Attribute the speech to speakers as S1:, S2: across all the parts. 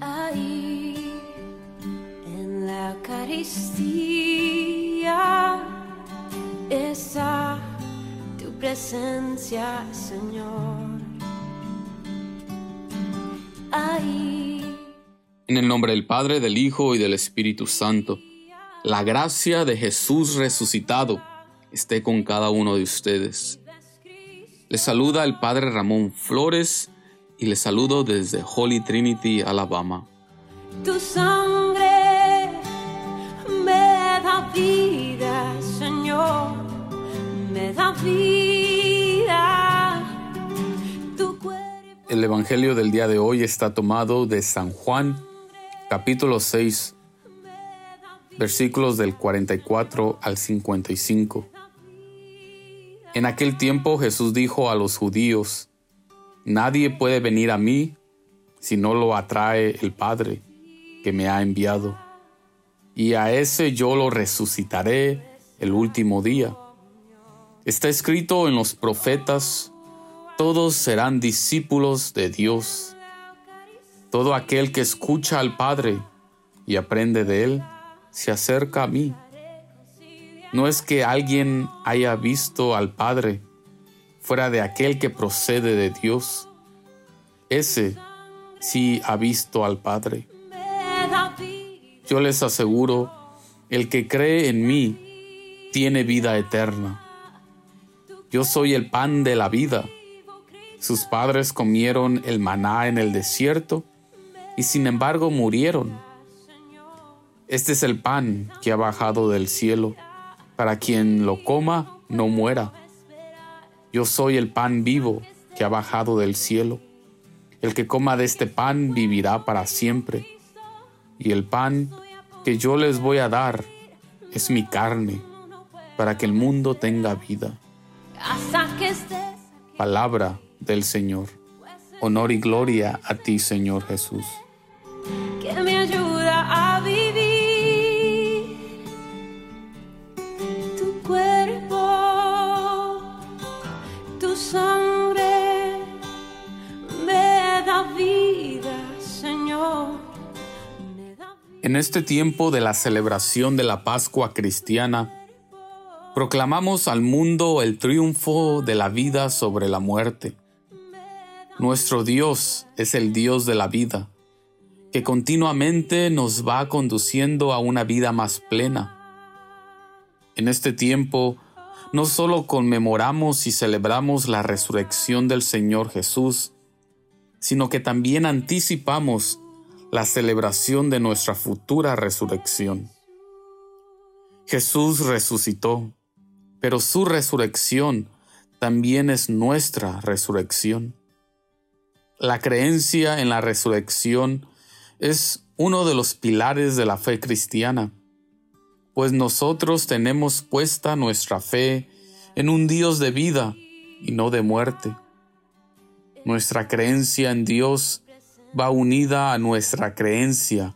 S1: Ahí, en la Eucaristía, está tu presencia, Señor. Ahí.
S2: En el nombre del Padre, del Hijo y del Espíritu Santo, la gracia de Jesús resucitado esté con cada uno de ustedes. Les saluda el Padre Ramón Flores y les saludo desde Holy Trinity, Alabama.
S1: Tu sangre me da vida, Señor, me da vida. Tu cuerpo
S2: El Evangelio del día de hoy está tomado de San Juan, capítulo 6, versículos del 44 al 55. En aquel tiempo Jesús dijo a los judíos, Nadie puede venir a mí si no lo atrae el Padre que me ha enviado. Y a ese yo lo resucitaré el último día. Está escrito en los profetas, todos serán discípulos de Dios. Todo aquel que escucha al Padre y aprende de Él, se acerca a mí. No es que alguien haya visto al Padre fuera de aquel que procede de Dios. Ese sí ha visto al Padre. Yo les aseguro, el que cree en mí tiene vida eterna. Yo soy el pan de la vida. Sus padres comieron el maná en el desierto y sin embargo murieron. Este es el pan que ha bajado del cielo, para quien lo coma no muera. Yo soy el pan vivo que ha bajado del cielo. El que coma de este pan vivirá para siempre. Y el pan que yo les voy a dar es mi carne, para que el mundo tenga vida. Palabra del Señor. Honor y gloria a ti, Señor Jesús. En este tiempo de la celebración de la Pascua cristiana, proclamamos al mundo el triunfo de la vida sobre la muerte. Nuestro Dios es el Dios de la vida, que continuamente nos va conduciendo a una vida más plena. En este tiempo, no solo conmemoramos y celebramos la resurrección del Señor Jesús, sino que también anticipamos la celebración de nuestra futura resurrección. Jesús resucitó, pero su resurrección también es nuestra resurrección. La creencia en la resurrección es uno de los pilares de la fe cristiana, pues nosotros tenemos puesta nuestra fe en un Dios de vida y no de muerte. Nuestra creencia en Dios va unida a nuestra creencia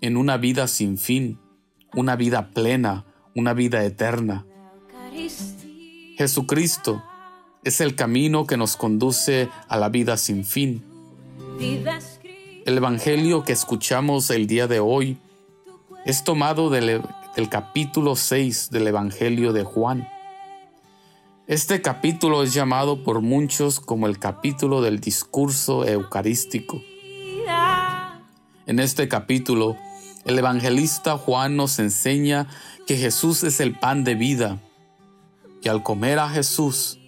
S2: en una vida sin fin, una vida plena, una vida eterna. Jesucristo es el camino que nos conduce a la vida sin fin. El Evangelio que escuchamos el día de hoy es tomado del, del capítulo 6 del Evangelio de Juan. Este capítulo es llamado por muchos como el capítulo del discurso eucarístico. En este capítulo, el evangelista Juan nos enseña que Jesús es el pan de vida y al comer a Jesús,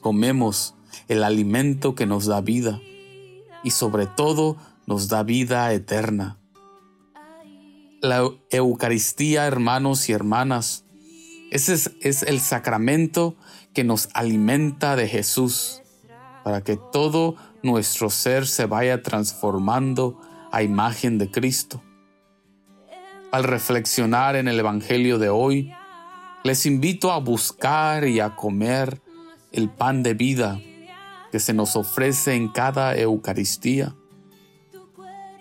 S2: comemos el alimento que nos da vida y sobre todo nos da vida eterna. La Eucaristía, hermanos y hermanas, ese es, es el sacramento que nos alimenta de Jesús, para que todo nuestro ser se vaya transformando a imagen de Cristo. Al reflexionar en el Evangelio de hoy, les invito a buscar y a comer el pan de vida que se nos ofrece en cada Eucaristía,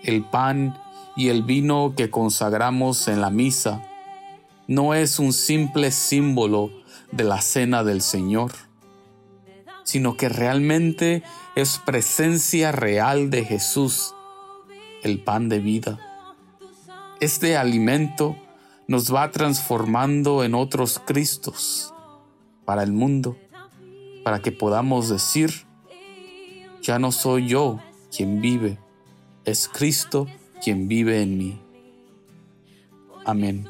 S2: el pan y el vino que consagramos en la misa no es un simple símbolo de la cena del Señor, sino que realmente es presencia real de Jesús el pan de vida. Este alimento nos va transformando en otros Cristos para el mundo, para que podamos decir, ya no soy yo quien vive, es Cristo quien vive en mí. Amén.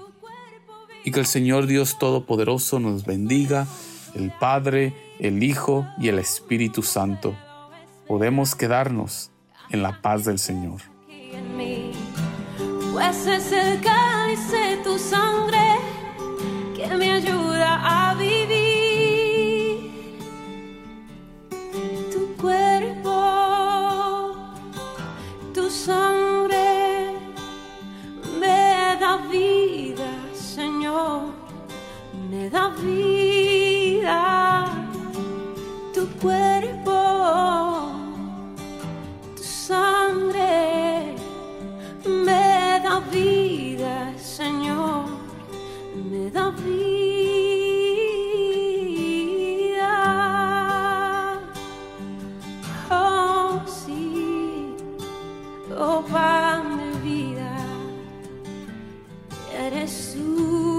S2: Y que el Señor Dios Todopoderoso nos bendiga, el Padre, el Hijo y el Espíritu Santo. Podemos quedarnos en la paz del Señor.
S1: pues es el cáliz tu sangre que me ayuda a vivir. vida, tu cuerpo, tu sangre, me da vida, Señor, me da vida. Oh, sí, oh, pan de vida, eres tú.